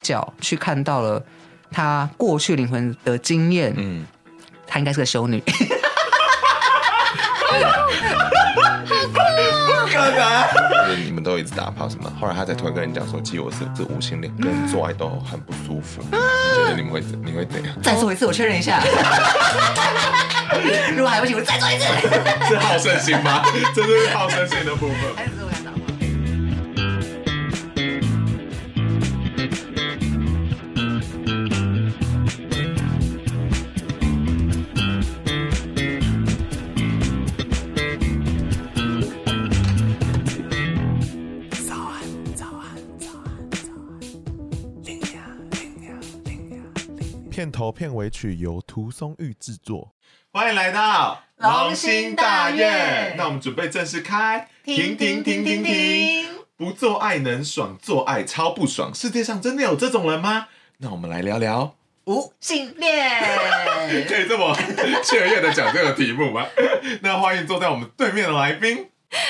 角去看到了他过去灵魂的经验，嗯，他应该是个修女。你们都一直打炮什么？后来他才突然跟人讲说，其实我是是无性恋，跟人做爱都很不舒服。你觉得你们会你会怎样？再做一次，我确认一下。如果还不行，我再做一次。是好胜心吗？这是好胜心的部分。片头片尾曲由涂松玉制作。欢迎来到龙心大院。那我们准备正式开。停停停停停！不做爱能爽，做爱超不爽。世界上真的有这种人吗？那我们来聊聊无性恋。可以这么 雀跃的讲这个题目吗？那欢迎坐在我们对面的来宾。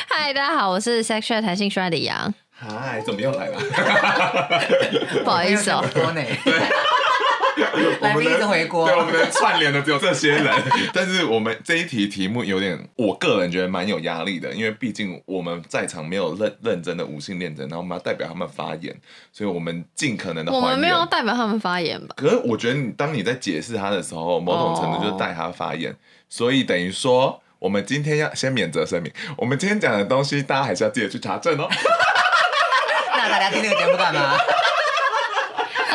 嗨，大家好，我是 Sexual 弹性说爱的杨。嗨，怎么又来了？不好意思哦。来宾一直回锅，对，我们的串联的只有这些人。但是我们这一题题目有点，我个人觉得蛮有压力的，因为毕竟我们在场没有认认真的无性恋者，然后我们要代表他们发言，所以我们尽可能的。我们没有代表他们发言吧？可是我觉得你当你在解释他的时候，某种程度就是代他发言，所以等于说，我们今天要先免责声明，我们今天讲的东西，大家还是要记得去查证哦。那大家听这个节目干嘛？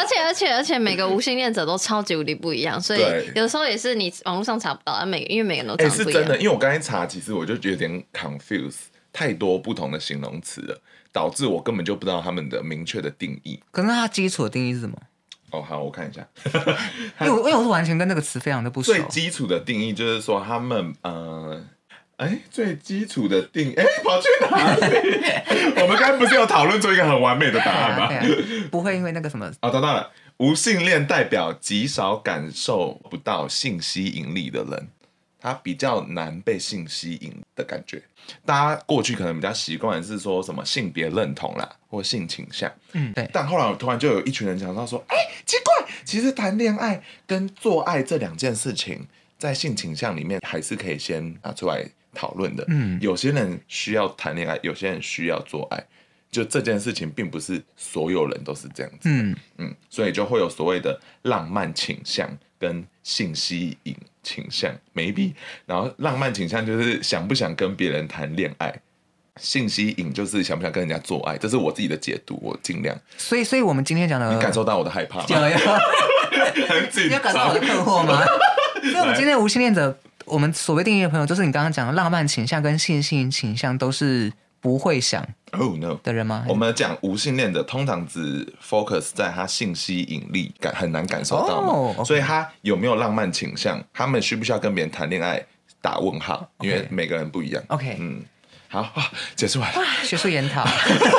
而且而且而且每个无性恋者都超级无敌不一样，所以有时候也是你网络上查不到，每因为每个人都长不一样。欸、是真的，因为我刚才查，其实我就有点 confuse，太多不同的形容词了，导致我根本就不知道他们的明确的定义。可是它基础的定义是什么？哦，好，我看一下。因为因为我是完全跟那个词非常的不熟。最基础的定义就是说，他们呃。哎，最基础的定义，哎，跑去哪里？我们刚刚不是有讨论出一个很完美的答案吗？啊啊、不会因为那个什么？哦，找到了，无性恋代表极少感受不到性吸引力的人，他比较难被性吸引的感觉。大家过去可能比较习惯的是说什么性别认同啦，或性倾向，嗯，对。但后来我突然就有一群人讲到说，哎，奇怪，其实谈恋爱跟做爱这两件事情，在性倾向里面还是可以先拿出来。讨论的，嗯，有些人需要谈恋爱，有些人需要做爱，就这件事情并不是所有人都是这样子，嗯嗯，所以就会有所谓的浪漫倾向跟性吸引倾向，maybe，然后浪漫倾向就是想不想跟别人谈恋爱，信息引就是想不想跟人家做爱，这是我自己的解读，我尽量。所以，所以我们今天讲的，你感受到我的害怕吗？有有，很紧张，你有感受到我的困惑吗？所以我们今天无性恋者。我们所谓定义的朋友，就是你刚刚讲的浪漫倾向跟性吸引倾向都是不会想哦 no 的人吗？Oh, no. 我们讲无性恋的，通常只 focus 在他性吸引力感很难感受到嘛，oh, okay. 所以他有没有浪漫倾向，他们需不需要跟别人谈恋爱，打问号，okay. 因为每个人不一样。OK，嗯，好啊，结束完了，学术研讨。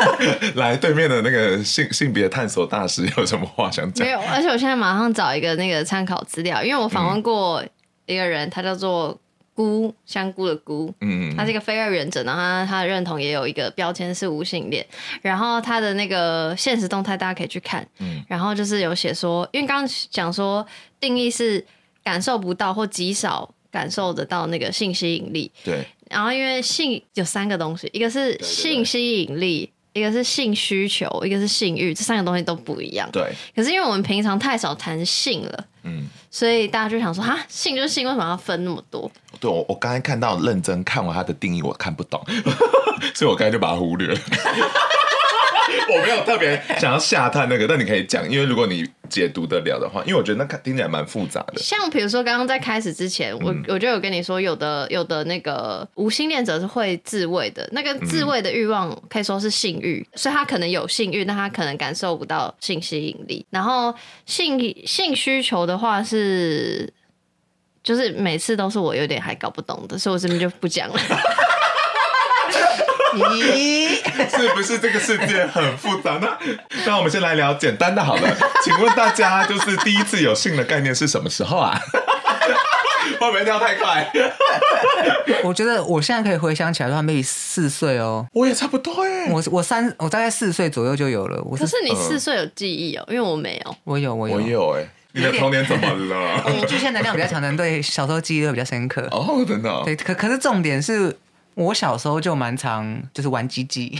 来对面的那个性性别探索大师有什么话想讲？没有，而且我现在马上找一个那个参考资料，因为我访问过、嗯。一个人，他叫做菇，香菇的菇，嗯，他是一个非二元者，然后他他的认同也有一个标签是无性恋，然后他的那个现实动态大家可以去看，嗯，然后就是有写说，因为刚刚讲说定义是感受不到或极少感受得到那个性吸引力，对，然后因为性有三个东西，一个是性吸引力，对对对，一个是性需求，一个是性欲，这三个东西都不一样，对，可是因为我们平常太少谈性了。嗯，所以大家就想说，哈，性就是性，为什么要分那么多？对，我我刚才看到认真看完他的定义，我看不懂，所以我刚才就把它忽略了。我没有特别 想要下探那个，但你可以讲，因为如果你解读得了的话，因为我觉得那看听起来蛮复杂的。像比如说刚刚在开始之前，我、嗯、我就有跟你说，有的有的那个无性恋者是会自慰的，那个自慰的欲望可以说是性欲，嗯、所以他可能有性欲，但他可能感受不到性吸引力。然后性性需求的话是，就是每次都是我有点还搞不懂的，所以我这边就不讲了。咦，是不是这个世界很复杂呢？那我们先来聊简单的好了。请问大家，就是第一次有性的概念是什么时候啊？会不会跳太快？我觉得我现在可以回想起来的话，maybe 四岁哦。我也差不多哎。我我三我大概四岁左右就有了。我是可是你四岁有记忆哦，因为我没有。我有我有我有哎。你的童年怎么了？嗯，巨蟹能量比较强的人，对小时候记忆都比较深刻。哦，真的。对，可可是重点是。我小时候就蛮常就是玩鸡鸡，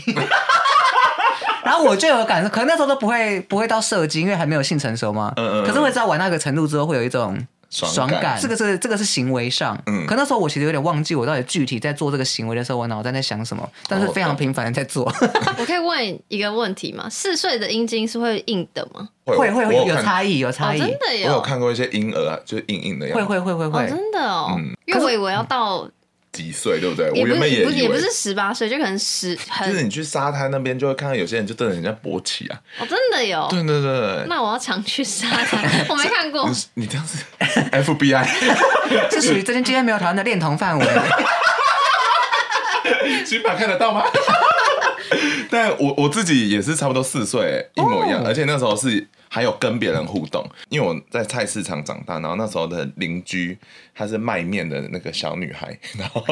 然后我就有感受，可能那时候都不会不会到射精，因为还没有性成熟嘛。嗯嗯。可是会知道玩那个程度之后会有一种爽感，这个是这个是行为上。嗯。可那时候我其实有点忘记我到底具体在做这个行为的时候，我脑袋在想什么，但是非常频繁的在做。我可以问一个问题吗？四岁的阴茎是会硬的吗？会会会有差异，有差异。真的有。我有看过一些婴儿啊，就是硬硬的样子。会会会会会。真的哦。嗯。因为我以为要到。几岁对不对？我原本也也不是十八岁，就可能十。就是你去沙滩那边，就会看到有些人就瞪着人家勃起啊。哦，真的有。对对对。那我要常去沙滩，我没看过。你这样子，FBI 是属于这天今天没有讨论的恋童范围。新版看得到吗？但我我自己也是差不多四岁，一模一样，而且那时候是。还有跟别人互动，因为我在菜市场长大，然后那时候的邻居她是卖面的那个小女孩，然后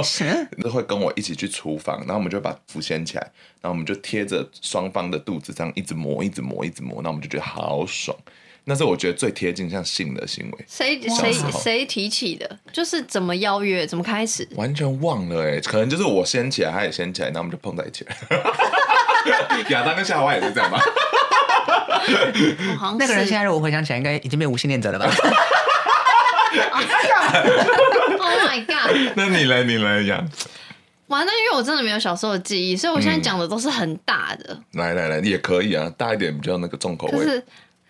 就 会跟我一起去厨房，然后我们就把符掀起来，然后我们就贴着双方的肚子这样一直磨，一直磨，一直磨，那我们就觉得好爽。那是我觉得最贴近像性的行为。谁谁谁提起的？就是怎么邀约，怎么开始？完全忘了哎、欸，可能就是我先起来，他也先起来，然后我们就碰在一起了。亚当跟夏娃也是这样吧？那个人现在如果回想起来，应该已经变无性恋者了吧？Oh my god！那你来，你来讲。完了，因为我真的没有小时候的记忆，所以我现在讲的都是很大的。嗯、来来来，也可以啊，大一点比较那个重口味。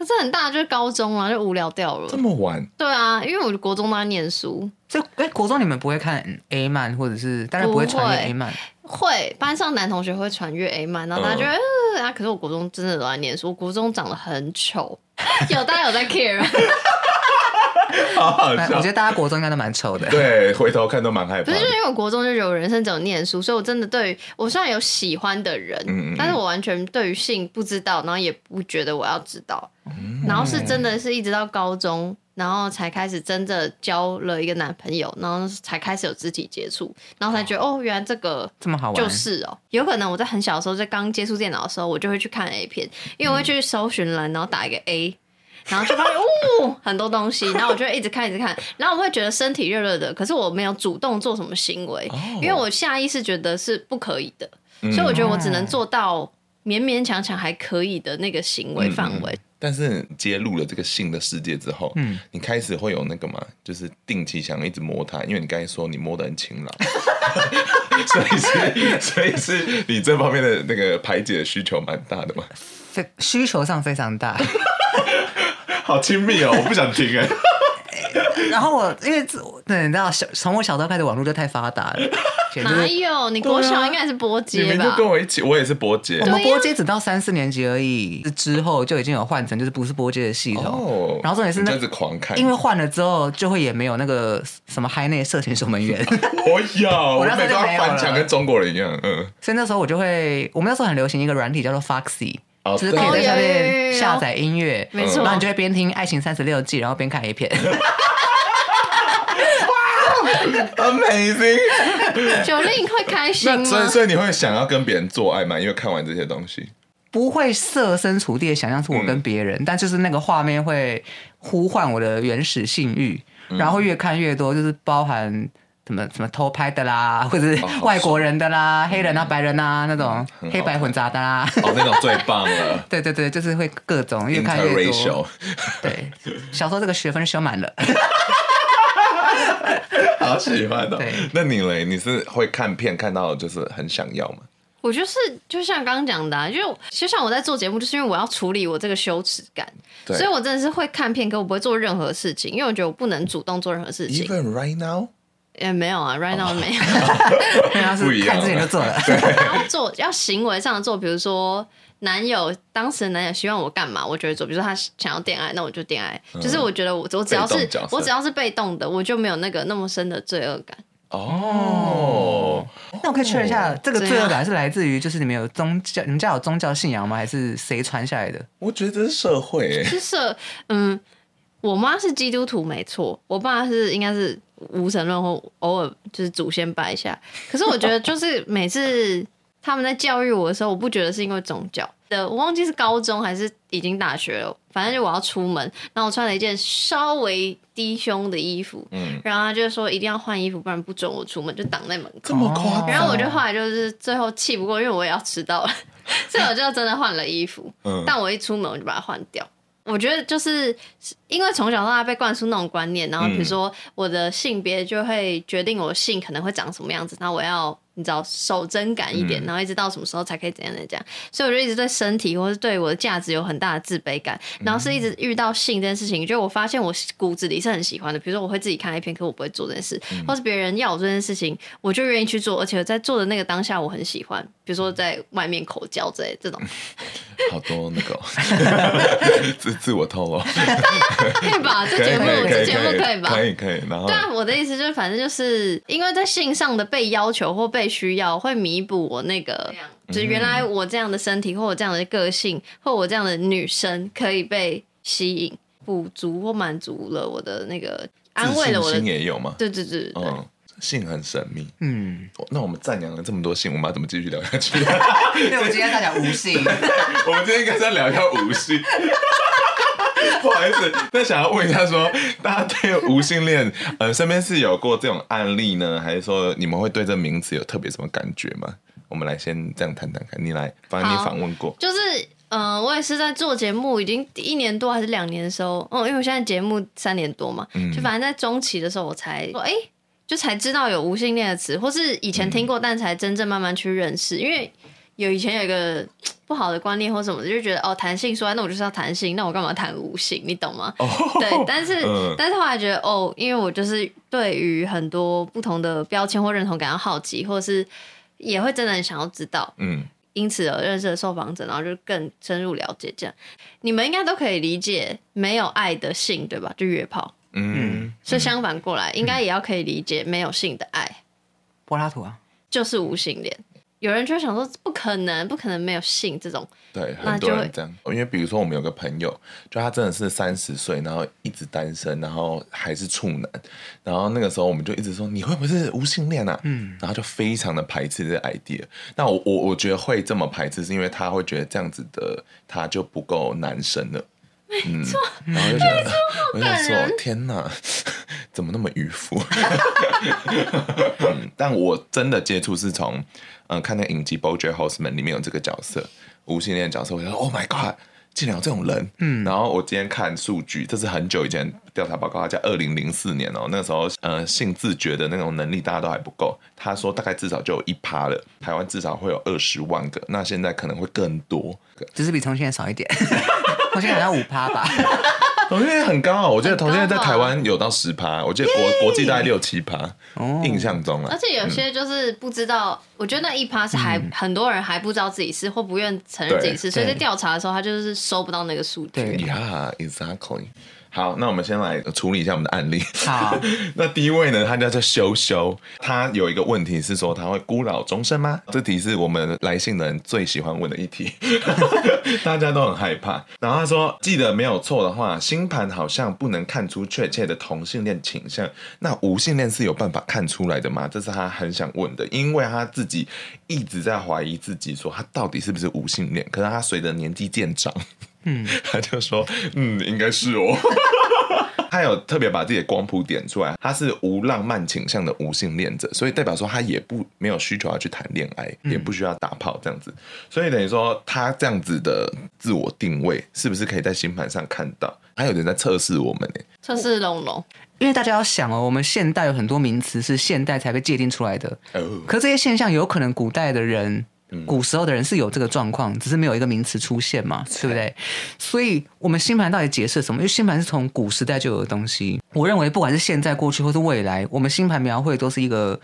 可是很大，就是高中啊，就无聊掉了。这么晚？对啊，因为我国中都在念书。所以，哎，国中你们不会看 A 漫，或者是大家不会传阅 A 漫。会，班上男同学会传阅 A 漫，然后大家觉得、嗯、啊，可是我国中真的都在念书，我国中长得很丑，有大家有在 care 好好笑，我觉得大家国中应该都蛮丑的。对，回头看都蛮害怕。不是，因为我国中就有人生只有念书，所以我真的对于我虽然有喜欢的人，嗯嗯，但是我完全对于性不知道，然后也不觉得我要知道，嗯、然后是真的是一直到高中。然后才开始真的交了一个男朋友，然后才开始有肢体接触，然后才觉得哦，原来这个这么好玩，就是哦，有可能我在很小的时候，在刚接触电脑的时候，我就会去看 A 片，因为我会去搜寻栏，然后打一个 A，然后就发现哦，很多东西，然后我就一直看一直看，然后我会觉得身体热热的，可是我没有主动做什么行为，因为我下意识觉得是不可以的，所以我觉得我只能做到勉勉强强还可以的那个行为范围。但是揭露了这个性的世界之后，嗯，你开始会有那个嘛，就是定期想一直摸它，因为你刚才说你摸得很勤劳，所以是所以是你这方面的那个排解的需求蛮大的嘛？需求上非常大，好亲密哦，我不想听哎。然后我因为对，你知道小从我小时候开始，网络就太发达了。哪有？你国小应该是波接吧？你就跟我一起，我也是波接。我们波接只到三四年级而已，之后就已经有换成就是不是波接的系统。哦。然后重点是那是狂看，因为换了之后就会也没有那个什么嗨内色情守门员。我有，我那时候就翻墙跟中国人一样。嗯。所以那时候我就会，我们那时候很流行一个软体叫做 Foxy，就是可以在上面下载音乐，没错，然后你就会边听《爱情三十六计》，然后边看 A 片。Amazing，九令会开心吗？所以，所以你会想要跟别人做爱吗？因为看完这些东西，不会设身处地的想象出我跟别人，嗯、但就是那个画面会呼唤我的原始性欲，嗯、然后越看越多，就是包含什么什么偷拍的啦，或者是外国人的啦，哦、黑人啊、白人啊那种黑白混杂的啦，哦，那种最棒了。对对对，就是会各种越看越多。对，小时候这个学分修满了。好喜欢的、喔，对那你嘞？你是会看片看到就是很想要吗？我就是就像刚刚讲的、啊，就就像我在做节目，就是因为我要处理我这个羞耻感，所以我真的是会看片，可我不会做任何事情，因为我觉得我不能主动做任何事情。Even right now，也没有啊，right now、oh. 没有，他是看自己就做了。要做要行为上的做，比如说男友当时的男友希望我干嘛，我就会做。比如说他想要恋爱，那我就恋爱、嗯。就是我觉得我我只要是我只要是被动的，我就没有那个那么深的罪恶感。哦、oh，那我可以确认一下，这个罪恶感是来自于就是你们有宗教，你们家有宗教信仰吗？还是谁传下来的？我觉得这是社会，是社，嗯，我妈是基督徒没错，我爸是应该是无神论或偶尔就是祖先拜一下。可是我觉得就是每次他们在教育我的时候，我不觉得是因为宗教的，我忘记是高中还是已经大学了。反正就我要出门，然后我穿了一件稍微低胸的衣服，嗯，然后他就说一定要换衣服，不然不准我出门，就挡在门口。这么夸张？然后我就后来就是最后气不过，因为我也要迟到了，所以我就真的换了衣服。嗯，但我一出门我就把它换掉。我觉得就是因为从小到大被灌输那种观念，然后比如说我的性别就会决定我性可能会长什么样子，然后我要。你知道守贞感一点，然后一直到什么时候才可以怎样怎样，所以我就一直对身体或是对我的价值有很大的自卑感，然后是一直遇到性这件事情，就我发现我骨子里是很喜欢的，比如说我会自己看 A 片，可我不会做这件事，或是别人要我做这件事情，我就愿意去做，而且在做的那个当下我很喜欢，比如说在外面口交之类这种，好多那个 自自我透露，可以吧？这节目这节目可以吧？可以可以，然后对啊，我的意思就是，反正就是因为在性上的被要求或被。被需要会弥补我那个，就是原来我这样的身体或我这样的个性或我这样的女生可以被吸引，补足或满足了我的那个安慰了我的心也有吗？对对对，对，嗯，性很神秘，嗯，那我们赞扬了这么多性，我们要怎么继续聊下去？对，我今天在讲无性，我们今天应该在聊一下无性。不好意思，那想要问一下说，说大家对无性恋，呃，身边是有过这种案例呢，还是说你们会对这名词有特别什么感觉吗？我们来先这样谈谈看，你来，反正你访问过，就是，嗯、呃，我也是在做节目，已经一年多还是两年的时候，哦，因为我现在节目三年多嘛，嗯，就反正在中期的时候，我才说，哎、欸，就才知道有无性恋的词，或是以前听过，但才真正慢慢去认识，因为。有以前有一个 不好的观念或什么的，就觉得哦，弹性说爱，那我就是要弹性，那我干嘛谈无性？你懂吗？Oh, 对，但是、嗯、但是后来觉得哦，因为我就是对于很多不同的标签或认同感到好奇，或者是也会真的很想要知道，嗯，因此而认识了受访者，然后就更深入了解这样。你们应该都可以理解没有爱的性，对吧？就约炮，嗯，所以相反过来，嗯、应该也要可以理解没有性的爱，柏拉图啊，就是无性恋。有人就想说，不可能，不可能没有性这种。对，很多人这样。因为比如说，我们有个朋友，就他真的是三十岁，然后一直单身，然后还是处男。然后那个时候，我们就一直说，你会不会是无性恋啊？嗯。然后就非常的排斥这个 idea。那我我我觉得会这么排斥，是因为他会觉得这样子的他就不够男生了。没错。嗯、然后就觉得，我就想说，天哪，怎么那么迂腐？嗯。但我真的接触是从。嗯，看那影集《BoJack Horseman》里面有这个角色，无性恋角色，我就说 Oh my God，竟然有这种人。嗯，然后我今天看数据，这是很久以前调查报告，他叫二零零四年哦，那个时候，呃，性自觉的那种能力大家都还不够。他说大概至少就有一趴了，台湾至少会有二十万个，那现在可能会更多，只是比从前少一点，从前好像五趴吧。同性恋很高啊，我觉得同性恋在台湾有到十趴，我觉得国国际大概六七趴，印象中啊。而且有些就是不知道，嗯、我觉得那一趴是还、嗯、很多人还不知道自己是或不愿承认自己是，所以在调查的时候他就是收不到那个数据。呀、yeah，exactly。好，那我们先来处理一下我们的案例。好，那第一位呢，他叫做修修，他有一个问题是说他会孤老终生吗？这题是我们来信的人最喜欢问的一题，大家都很害怕。然后他说，记得没有错的话，星盘好像不能看出确切的同性恋倾向，那无性恋是有办法看出来的吗？这是他很想问的，因为他自己一直在怀疑自己，说他到底是不是无性恋？可是他随着年纪渐长。嗯，他就说，嗯，应该是哦。他有特别把自己的光谱点出来，他是无浪漫倾向的无性恋者，所以代表说他也不没有需求要去谈恋爱，也不需要打炮这样子。所以等于说他这样子的自我定位，是不是可以在星盘上看到？还有人在测试我们呢？测试龙龙，因为大家要想哦，我们现代有很多名词是现代才被界定出来的，可这些现象有可能古代的人。古时候的人是有这个状况，只是没有一个名词出现嘛，对不对？所以，我们星盘到底解释什么？因为星盘是从古时代就有的东西。我认为，不管是现在、过去或是未来，我们星盘描绘都是一个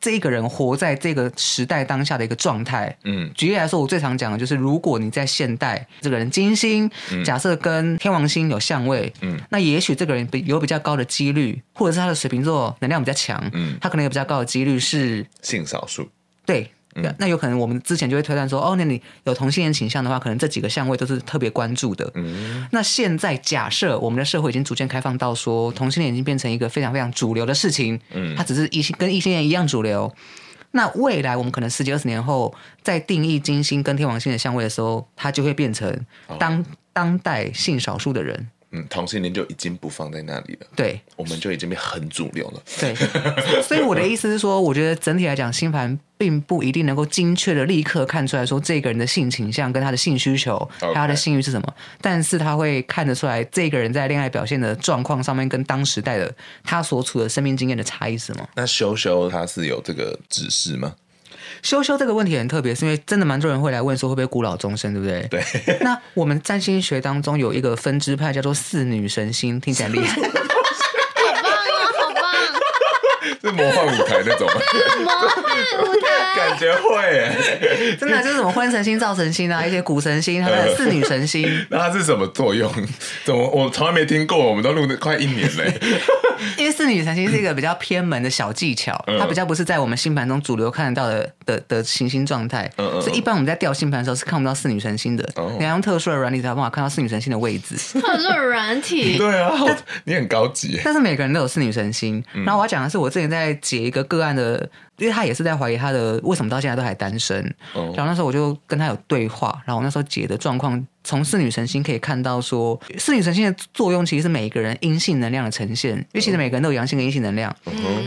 这一个人活在这个时代当下的一个状态。嗯，举例来说，我最常讲的就是，如果你在现代，这个人金星假设跟天王星有相位，嗯，那也许这个人有比较高的几率，或者是他的水瓶座能量比较强，嗯，他可能有比较高的几率是性少数，对。嗯、那有可能我们之前就会推断说，哦，那你有同性恋倾向的话，可能这几个相位都是特别关注的。嗯，那现在假设我们的社会已经逐渐开放到说，同性恋已经变成一个非常非常主流的事情，嗯，它只是异性跟异性恋一样主流。那未来我们可能十几二十年后，在定义金星跟天王星的相位的时候，它就会变成当、哦、当代性少数的人。嗯，同性恋就已经不放在那里了。对，我们就已经变很主流了。对，所以我的意思是说，我觉得整体来讲，星盘并不一定能够精确的立刻看出来说这个人的性倾向跟他的性需求，还有他的性欲是什么。但是他会看得出来，这个人在恋爱表现的状况上面跟当时代的他所处的生命经验的差异是什么？那修修他是有这个指示吗？修修这个问题很特别，是因为真的蛮多人会来问说会不会孤老终生，对不对？对。那我们占星学当中有一个分支派叫做四女神星，听起来厉害。好棒啊！好棒！是魔幻舞台那种吗？魔幻舞台，感觉会。真的就是什么婚神星、造神星啊，一些古神星，还有四女神星。那它是什么作用？怎么我从来没听过？我们都录了快一年嘞。因为四女神星是一个比较偏门的小技巧，嗯、它比较不是在我们星盘中主流看得到的的的行星状态，嗯嗯、所以一般我们在调星盘的时候是看不到四女神星的，嗯、你要用特殊的软体才有办法看到四女神星的位置。特殊的软体，对啊，你很高级。但是每个人都有四女神星，嗯、然后我要讲的是，我之前在解一个个案的。因为他也是在怀疑他的为什么到现在都还单身，然后那时候我就跟他有对话，然后我那时候解的状况，从四女神星可以看到说，四女神星的作用其实是每一个人阴性能量的呈现，因为其实每个人都有阳性跟阴性能量，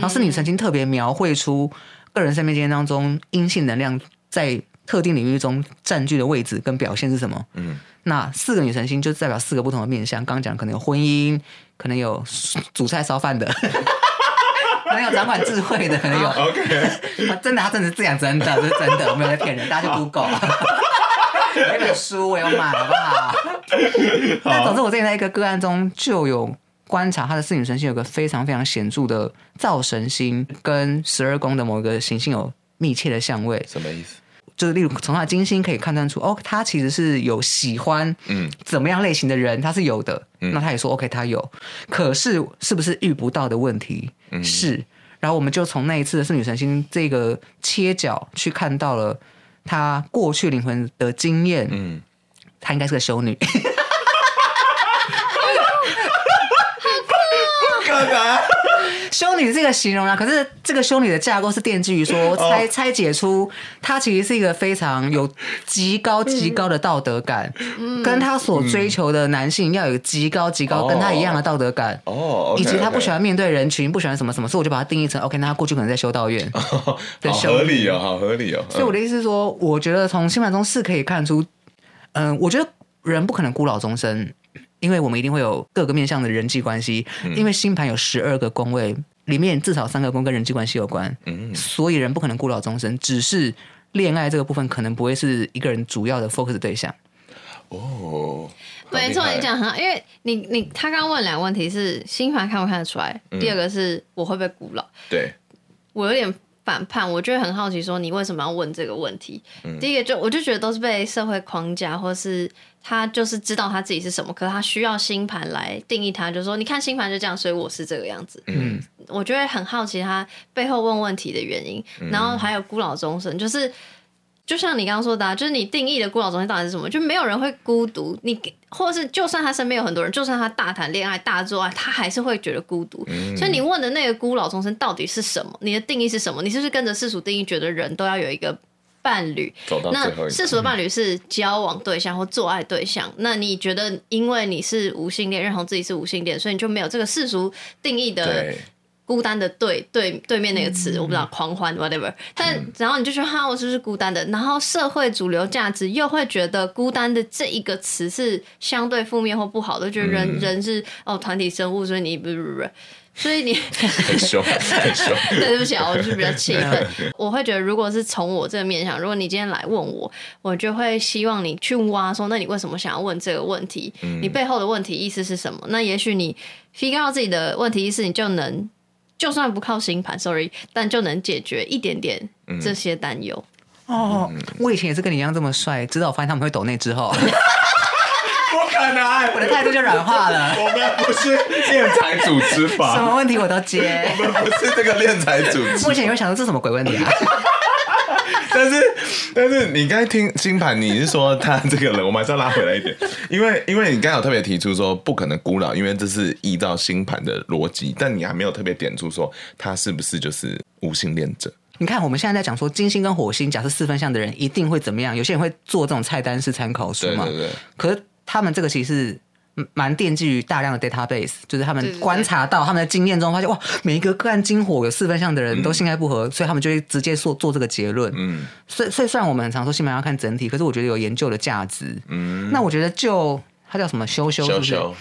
然后四女神星特别描绘出个人生命经验当中阴性能量在特定领域中占据的位置跟表现是什么，嗯，那四个女神星就代表四个不同的面相，刚刚讲可能有婚姻，可能有煮菜烧饭的。可能有掌管智慧的，可能有。OK，真的，他真的是这样，真的，这是真的，我没有在骗人，大家去 Google。那本书我有买，好不好？那总之，我之前在一个个案中就有观察，他的四女神星有个非常非常显著的灶神星，跟十二宫的某一个行星有密切的相位。什么意思？就是例如从他的金星可以看断出，哦，他其实是有喜欢嗯怎么样类型的人，他是有的。嗯、那他也说 OK，他有。可是是不是遇不到的问题？嗯、是。然后我们就从那一次的圣女神星这个切角去看到了他过去灵魂的经验。嗯，他应该是个修女。不可能。修女是这个形容啊，可是这个修女的架构是奠基于说拆拆解出她其实是一个非常有极高极高的道德感，嗯、跟她所追求的男性要有极高极高跟她一样的道德感哦，以及她不喜欢面对人群，不喜欢什么什么，所以我就把它定义成 OK，那她过去可能在修道院，哦、好合理哦，好合理哦。所以我的意思是说，我觉得从星盘中是可以看出，嗯、呃，我觉得人不可能孤老终生。因为我们一定会有各个面向的人际关系，嗯、因为星盘有十二个宫位，里面至少三个宫跟人际关系有关，嗯、所以人不可能孤老终生，只是恋爱这个部分可能不会是一个人主要的 focus 对象。哦，没错，你讲很好，因为你你他刚刚问两个问题是星盘看不看得出来，嗯、第二个是我会不会孤老？对，我有点反叛，我就会很好奇说你为什么要问这个问题？嗯、第一个就我就觉得都是被社会框架或是。他就是知道他自己是什么，可是他需要星盘来定义他，就说，你看星盘就这样，所以我是这个样子。嗯，我就会很好奇他背后问问题的原因，嗯、然后还有孤老终生，就是就像你刚刚说的、啊，就是你定义的孤老终生到底是什么？就没有人会孤独，你或是就算他身边有很多人，就算他大谈恋爱、大做爱，他还是会觉得孤独。嗯、所以你问的那个孤老终身到底是什么？你的定义是什么？你是不是跟着世俗定义，觉得人都要有一个？伴侣，那世俗的伴侣是交往对象或做爱对象。嗯、那你觉得，因为你是无性恋，认同自己是无性恋，所以你就没有这个世俗定义的孤单的对对对面那个词，嗯、我不知道狂欢 whatever。但、嗯、然后你就说哈，我是不是孤单的？然后社会主流价值又会觉得孤单的这一个词是相对负面或不好的，觉得人、嗯、人是哦团体生物，所以你不不不。所以你很凶，很凶。对，对不起啊，我是比较气愤。我会觉得，如果是从我这个面向，如果你今天来问我，我就会希望你去挖说，那你为什么想要问这个问题？嗯、你背后的问题意思是什么？那也许你 figure out 自己的问题意思，你就能就算不靠星盘，sorry，但就能解决一点点这些担忧。嗯、哦，我以前也是跟你一样这么帅，直到我发现他们会抖内之后。我的态度就软化了。我们不是练财组织法，什么问题我都接。我们不是这个练财组织。目前有想到这是什么鬼问题啊？但是但是你刚才听星盘，你是说他这个人，我们还是要拉回来一点，因为因为你刚才有特别提出说不可能孤老，因为这是依照星盘的逻辑，但你还没有特别点出说他是不是就是无性恋者。你看我们现在在讲说金星跟火星，假设四分相的人一定会怎么样？有些人会做这种菜单式参考书嘛？对对对。可是。他们这个其实是蛮惦记于大量的 database，就是他们观察到他们的经验中发现，哇，每一个个案金火有四分相的人都性爱不合，所以他们就会直接做做这个结论。嗯，所以所以虽然我们很常说星盘要看整体，可是我觉得有研究的价值。嗯，那我觉得就他叫什么修修，修修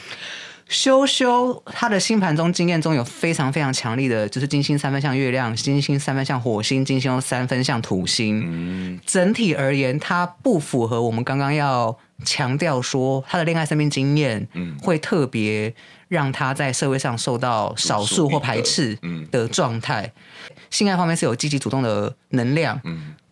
修修，他的星盘中经验中有非常非常强力的，就是金星三分相月亮，金星三分相火星，金星三分相土星。嗯，整体而言，它不符合我们刚刚要。强调说他的恋爱生命经验，会特别让他在社会上受到少数或排斥的状态。性爱方面是有积极主动的能量，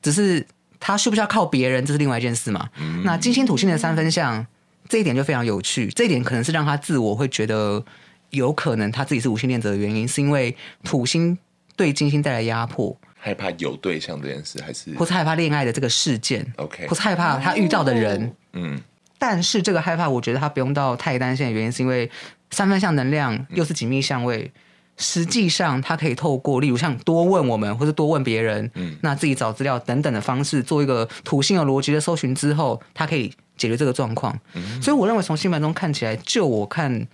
只是他需不需要靠别人，这是另外一件事嘛。那金星土星的三分相，这一点就非常有趣。这一点可能是让他自我会觉得有可能他自己是无性恋者的原因，是因为土星对金星带来压迫。害怕有对象这件事，还是或是害怕恋爱的这个事件？OK，不是害怕他遇到的人。嗯，但是这个害怕，我觉得他不用到太担心的原因，是因为三分相能量又是紧密相位，嗯、实际上他可以透过，例如像多问我们，或者多问别人，嗯，那自己找资料等等的方式，做一个土星的逻辑的搜寻之后，他可以解决这个状况。嗯，所以我认为从星盘中看起来，就我看，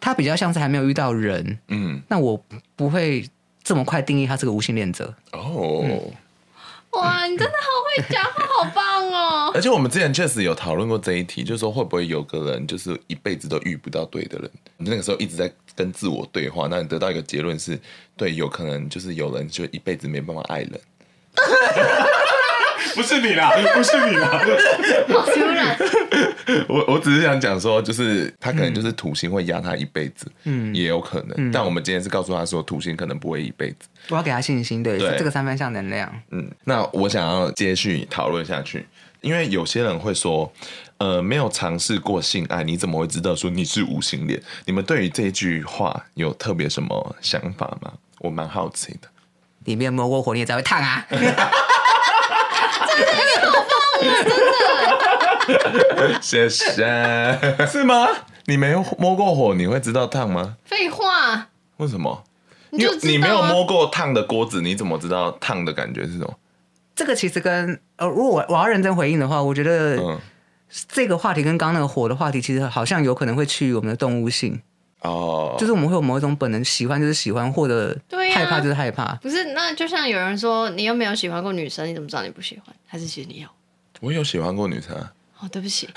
他比较像是还没有遇到人。嗯，那我不会。这么快定义他是个无性恋者哦，oh. 嗯、哇，你真的好会讲话，好棒哦！而且我们之前确实有讨论过这一题，就是说会不会有个人就是一辈子都遇不到对的人？你那个时候一直在跟自我对话，那你得到一个结论是，对，有可能就是有人就一辈子没办法爱人。不是你啦，不是你啦，好突然。我我只是想讲说，就是他可能就是土星会压他一辈子，嗯，也有可能。嗯、但我们今天是告诉他说，土星可能不会一辈子。我要给他信心，对，是这个三分像能量。嗯，那我想要接续讨论下去，因为有些人会说，呃，没有尝试过性爱，你怎么会知道说你是无性恋？你们对于这句话有特别什么想法吗？我蛮好奇的。里面摸过火，你也才会烫啊。真的好棒啊！真的，谢谢。是吗？你没有摸过火，你会知道烫吗？废话。为什么？你你没有摸过烫的锅子，你怎么知道烫的感觉是什么？这个其实跟呃，如果我我要认真回应的话，我觉得这个话题跟刚刚那个火的话题，其实好像有可能会趋于我们的动物性。哦，就是我们会有某一种本能，喜欢就是喜欢，或者害怕就是害怕。啊、不是，那就像有人说，你又没有喜欢过女生，你怎么知道你不喜欢？还是其实你有？我有喜欢过女生啊。哦，对不起，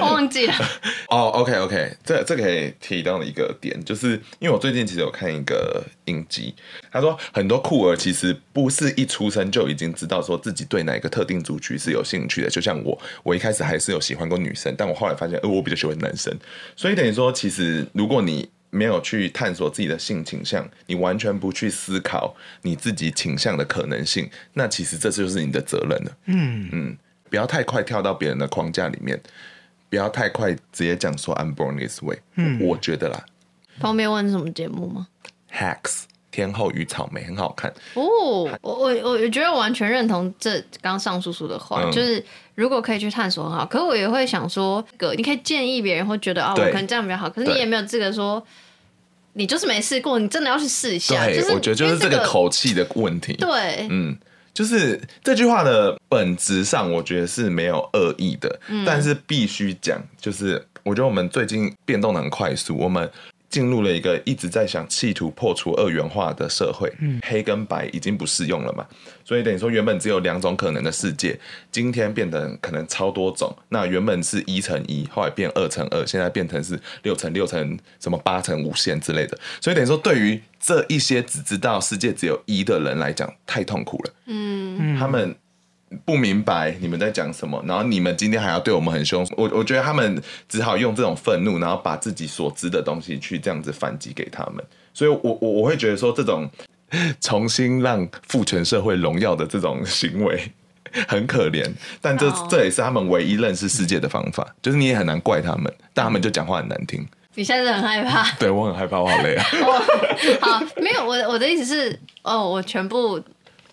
我忘记了。哦、oh,，OK OK，这这个可以提到的一个点，就是因为我最近其实有看一个影集，他说很多酷儿其实不是一出生就已经知道说自己对哪一个特定族群是有兴趣的，就像我，我一开始还是有喜欢过女生，但我后来发现，呃，我比较喜欢男生，所以等于说，其实如果你没有去探索自己的性倾向，你完全不去思考你自己倾向的可能性，那其实这就是你的责任了。嗯嗯。不要太快跳到别人的框架里面，不要太快直接讲说 I'm born this way。嗯，我觉得啦。方便问什么节目吗？Hacks 天后与草莓很好看哦。我我我觉得我完全认同这刚上叔叔的话，嗯、就是如果可以去探索很好。可是我也会想说，个你可以建议别人，会觉得哦，我可能这样比较好。可是你也没有资格说，你就是没试过，你真的要去试一下。对，就是我觉得就是这个口气的问题。对，嗯。就是这句话的本质上，我觉得是没有恶意的，嗯、但是必须讲，就是我觉得我们最近变动的很快速，我们进入了一个一直在想企图破除二元化的社会，嗯，黑跟白已经不适用了嘛，所以等于说原本只有两种可能的世界，今天变得可能超多种。那原本是一乘一，后来变二乘二，现在变成是六乘六乘什么八乘无限之类的。所以等于说，对于这一些只知道世界只有一的人来讲，太痛苦了。嗯，他们。不明白你们在讲什么，然后你们今天还要对我们很凶，我我觉得他们只好用这种愤怒，然后把自己所知的东西去这样子反击给他们，所以我我我会觉得说，这种重新让父权社会荣耀的这种行为很可怜，但这这也是他们唯一认识世界的方法，就是你也很难怪他们，但他们就讲话很难听。你现在很害怕？对，我很害怕，我好累啊。好，没有，我我的意思是，哦，我全部。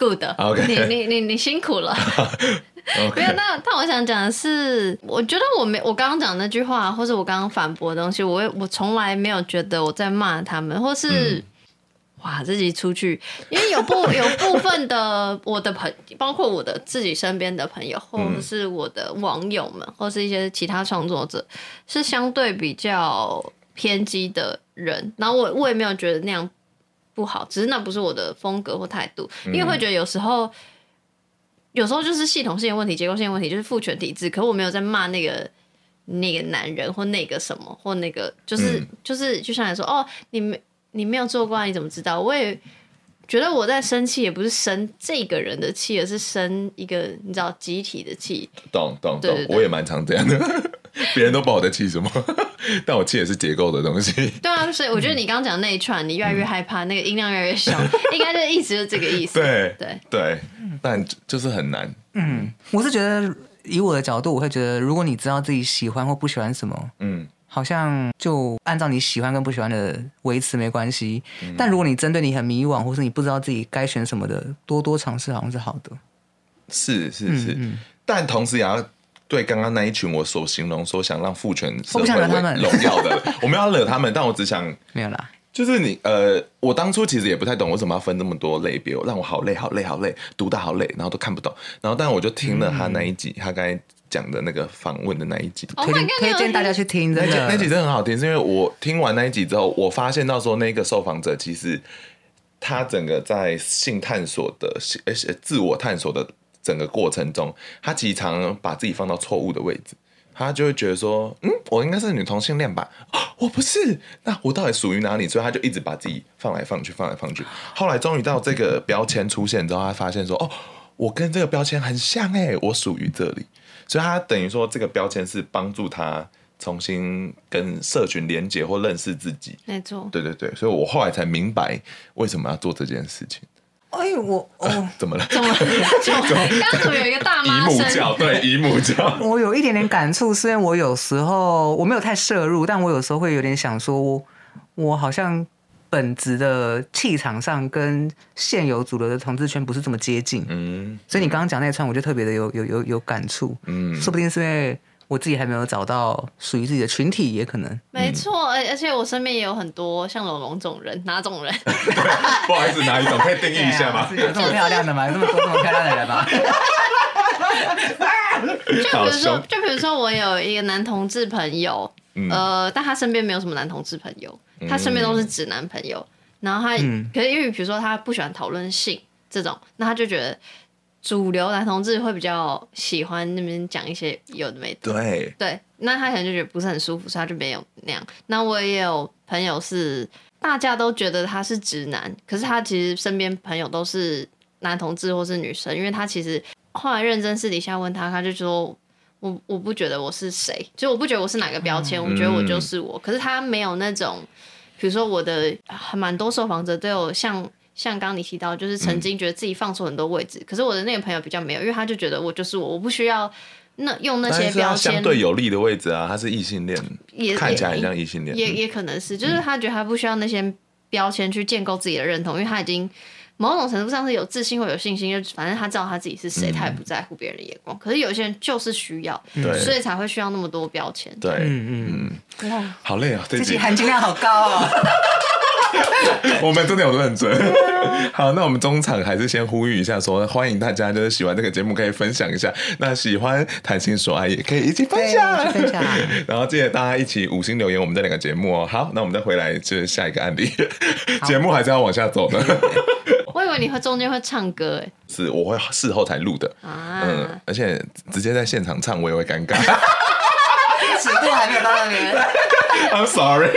Good，你你你你辛苦了。没有，那但我想讲的是，我觉得我没我刚刚讲那句话，或是我刚刚反驳的东西，我我从来没有觉得我在骂他们，或是、嗯、哇自己出去，因为有部 有部分的我的朋，包括我的自己身边的朋友，或者是我的网友们，或是一些其他创作者，是相对比较偏激的人，然后我我也没有觉得那样。不好，只是那不是我的风格或态度，因为会觉得有时候，嗯、有时候就是系统性的问题、结构性的问题，就是父权体制。可我没有在骂那个那个男人或那个什么或那个，就是、嗯、就是就像你说，哦，你没你没有做过，你怎么知道？我也觉得我在生气，也不是生这个人的气，而是生一个你知道集体的气。懂懂懂，我也蛮常这样的。别人都不好我在气什么，但我记得是结构的东西。对啊，所以我觉得你刚刚讲的那一串，你越来越害怕，嗯、那个音量越来越小，应该就一直是这个意思。对对对，但就是很难。嗯，我是觉得以我的角度，我会觉得，如果你知道自己喜欢或不喜欢什么，嗯，好像就按照你喜欢跟不喜欢的维持没关系。嗯、但如果你针对你很迷惘，或是你不知道自己该选什么的，多多尝试好像是好的。是是是，嗯嗯、但同时也要。对刚刚那一群我所形容说想让父权社会荣耀的，我没有要惹他们，但我只想没有啦。就是你呃，我当初其实也不太懂为什么要分那么多类别，让我好累好累好累，读到好累，然后都看不懂。然后，但我就听了他那一集，嗯、他刚才讲的那个访问的那一集，推荐推荐大家去听。那集那集真的很好听，是因为我听完那一集之后，我发现到说那个受访者其实他整个在性探索的而且自我探索的。整个过程中，他经常把自己放到错误的位置，他就会觉得说，嗯，我应该是女同性恋吧？哦，我不是，那我到底属于哪里？所以他就一直把自己放来放去，放来放去。后来终于到这个标签出现之后，他发现说，哦，我跟这个标签很像哎，我属于这里。所以他等于说，这个标签是帮助他重新跟社群连接或认识自己。没错，对对对，所以我后来才明白为什么要做这件事情。哎，我哦、呃，怎么了？怎么？刚怎么有一个大妈姨母叫？对，姨母叫。我有一点点感触，虽然我有时候我没有太摄入，但我有时候会有点想说，我，我好像本职的气场上跟现有主流的同志圈不是这么接近。嗯，所以你刚刚讲那串，我就特别的有有有有感触。嗯，说不定是因为。我自己还没有找到属于自己的群体，也可能。没错，而而且我身边也有很多像龙龙这种人，哪种人？不好意思，哪一种？可以定义一下吗？有这么漂亮的吗？有这么多这么漂亮的人吗？就比如说，就比如说，我有一个男同志朋友，嗯、呃，但他身边没有什么男同志朋友，他身边都是直男朋友。嗯、然后他，嗯、可是因为比如说他不喜欢讨论性这种，那他就觉得。主流男同志会比较喜欢那边讲一些有的没的，对对，那他可能就觉得不是很舒服，所以他就没有那样。那我也有朋友是大家都觉得他是直男，可是他其实身边朋友都是男同志或是女生，因为他其实后来认真私底下问他，他就说我我不觉得我是谁，就我不觉得我是哪个标签，嗯、我觉得我就是我。可是他没有那种，比如说我的还蛮多受访者都有像。像刚刚你提到，就是曾经觉得自己放错很多位置，嗯、可是我的那个朋友比较没有，因为他就觉得我就是我，我不需要那用那些标签。相对有利的位置啊，他是异性恋，也看起来很像异性恋，也也可能是，就是他觉得他不需要那些标签去建构自己的认同，因为他已经某种程度上是有自信或有信心，就反正他知道他自己是谁，嗯、他也不在乎别人的眼光。可是有些人就是需要，对所以才会需要那么多标签。对，嗯嗯嗯，好累啊，自己含金量好高啊、哦。我们真的有认真。好，那我们中场还是先呼吁一下说，说欢迎大家就是喜欢这个节目可以分享一下，那喜欢谈情说爱也可以一起分享，分享。然后记得大家一起五星留言我们这两个节目哦。好，那我们再回来就是下一个案例，节目还是要往下走的。我以为你会中间会唱歌，哎，是我会事后才录的啊，嗯，而且直接在现场唱我也会尴尬。尺度还没有到那边。I'm sorry。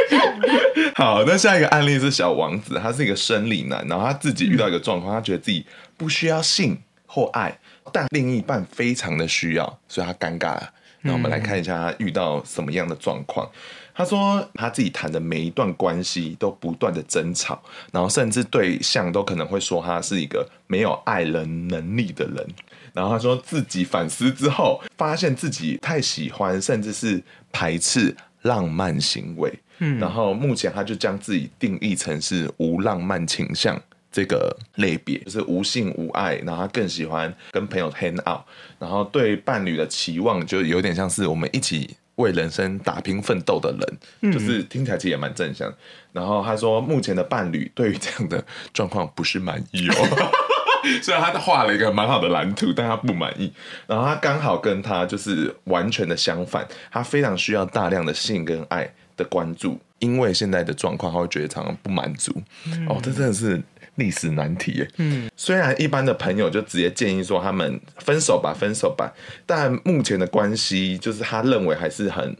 好，那下一个案例是小王子，他是一个生理男，然后他自己遇到一个状况，他觉得自己不需要性或爱，但另一半非常的需要，所以他尴尬了。那我们来看一下他遇到什么样的状况。他说他自己谈的每一段关系都不断的争吵，然后甚至对象都可能会说他是一个没有爱人能力的人。然后他说自己反思之后，发现自己太喜欢，甚至是排斥浪漫行为。嗯，然后目前他就将自己定义成是无浪漫倾向这个类别，就是无性无爱。然后他更喜欢跟朋友 hang out，然后对伴侣的期望就有点像是我们一起为人生打拼奋斗的人，就是听起来其实也蛮正向。然后他说，目前的伴侣对于这样的状况不是满意哦。虽然他画了一个蛮好的蓝图，但他不满意。然后他刚好跟他就是完全的相反，他非常需要大量的性跟爱的关注，因为现在的状况他会觉得常常不满足。嗯、哦，这真的是历史难题耶。嗯，虽然一般的朋友就直接建议说他们分手吧，分手吧，但目前的关系就是他认为还是很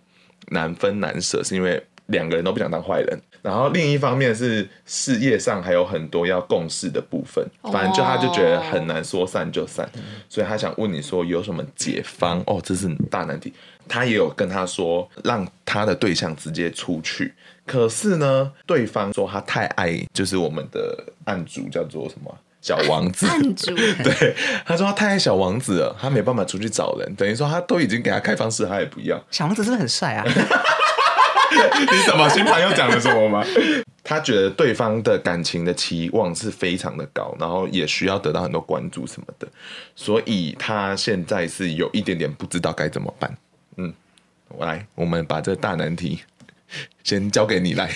难分难舍，是因为两个人都不想当坏人。然后另一方面是事业上还有很多要共事的部分，反正就他就觉得很难说散就散，所以他想问你说有什么解方？哦，这是大难题。他也有跟他说让他的对象直接出去，可是呢，对方说他太爱，就是我们的案主叫做什么小王子。案主 对，他说他太爱小王子了，他没办法出去找人，等于说他都已经给他开放式，他也不要。小王子真的很帅啊。你怎么星盘又讲了什么吗？他觉得对方的感情的期望是非常的高，然后也需要得到很多关注什么的，所以他现在是有一点点不知道该怎么办。嗯，我来，我们把这大难题先交给你来。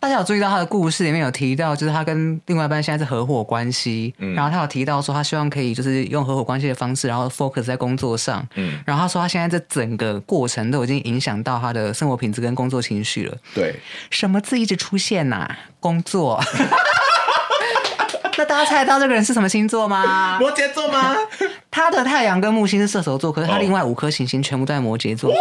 大家有注意到他的故事里面有提到，就是他跟另外一半现在是合伙关系，嗯，然后他有提到说他希望可以就是用合伙关系的方式，然后 focus 在工作上，嗯，然后他说他现在这整个过程都已经影响到他的生活品质跟工作情绪了。对，什么字一直出现呐、啊？工作。那大家猜得到这个人是什么星座吗？摩羯座吗？他的太阳跟木星是射手座，可是他另外五颗行星全部都在摩羯座。哦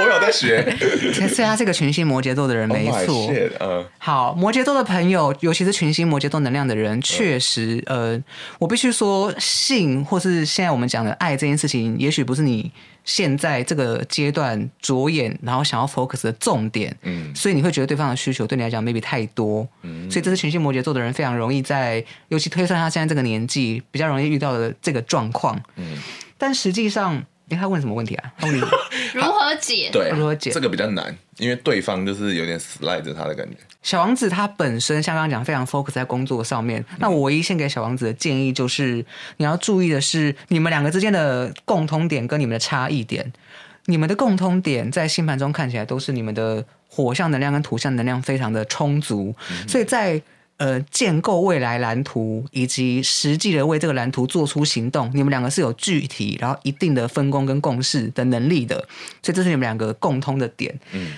我有在学，所以他是个群星摩羯座的人，没错。Oh、uh, 好，摩羯座的朋友，尤其是群星摩羯座能量的人，确实，呃，我必须说，性或是现在我们讲的爱这件事情，也许不是你现在这个阶段着眼，然后想要 focus 的重点。嗯，所以你会觉得对方的需求对你来讲 maybe 太多。嗯，所以这是全新摩羯座的人非常容易在，尤其推算他现在这个年纪，比较容易遇到的这个状况。嗯，但实际上。哎，他问什么问题啊？他问你如何解？对，如何解？这个比较难，因为对方就是有点死赖着他的感觉。小王子他本身像刚刚讲，非常 focus 在工作上面。那我唯一献给小王子的建议就是，你要注意的是，你们两个之间的共通点跟你们的差异点。你们的共通点在星盘中看起来都是你们的火象能量跟土象能量非常的充足，嗯、所以在。呃，建构未来蓝图以及实际的为这个蓝图做出行动，你们两个是有具体然后一定的分工跟共识的能力的，所以这是你们两个共通的点。嗯，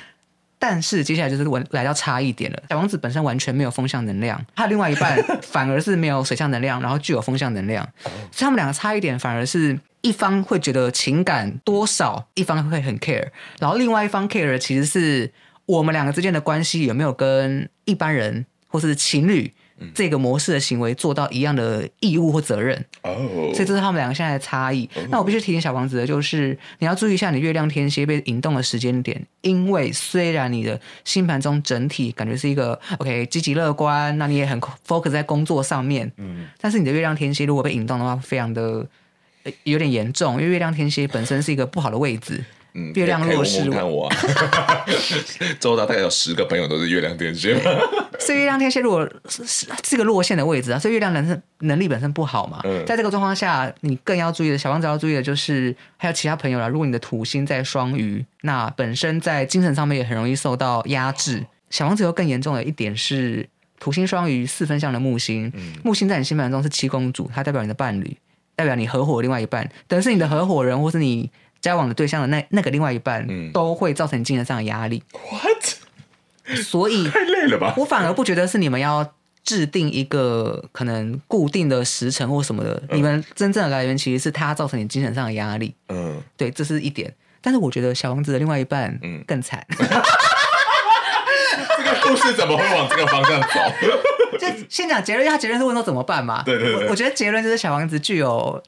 但是接下来就是我来到差异点了。小王子本身完全没有风向能量，他另外一半反而是没有水象能量，然后具有风向能量，所以他们两个差异点反而是一方会觉得情感多少，一方会很 care，然后另外一方 care 其实是我们两个之间的关系有没有跟一般人。或是情侣这个模式的行为做到一样的义务或责任哦，oh. 所以这是他们两个现在的差异。Oh. 那我必须提醒小王子的就是，你要注意一下你月亮天蝎被引动的时间点，因为虽然你的星盘中整体感觉是一个 OK 积极乐观，那你也很 focus 在工作上面，嗯，但是你的月亮天蝎如果被引动的话，非常的有点严重，因为月亮天蝎本身是一个不好的位置。嗯，月亮弱势，看我啊！周遭大概有十个朋友都是月亮天蝎，所以月亮天蝎如果是是个落线的位置啊，所以月亮能能能力本身不好嘛。嗯，在这个状况下，你更要注意的，小王子要注意的就是还有其他朋友啦。如果你的土星在双鱼，那本身在精神上面也很容易受到压制。小王子又更严重的一点是土星双鱼四分相的木星，嗯、木星在你星盘中是七公主，它代表你的伴侣，代表你合伙另外一半，等于是你的合伙人或是你交往的对象的那那个另外一半，嗯、都会造成你精神上的压力。What？所以 太累了吧？我反而不觉得是你们要制定一个可能固定的时程或什么的，嗯、你们真正的来源其实是他造成你精神上的压力。嗯，对，这是一点。但是我觉得小王子的另外一半，嗯，更惨。这个故事怎么会往这个方向走？就先讲结论，他结论是问说怎么办嘛？对对对。我，我觉得结论就是小王子具有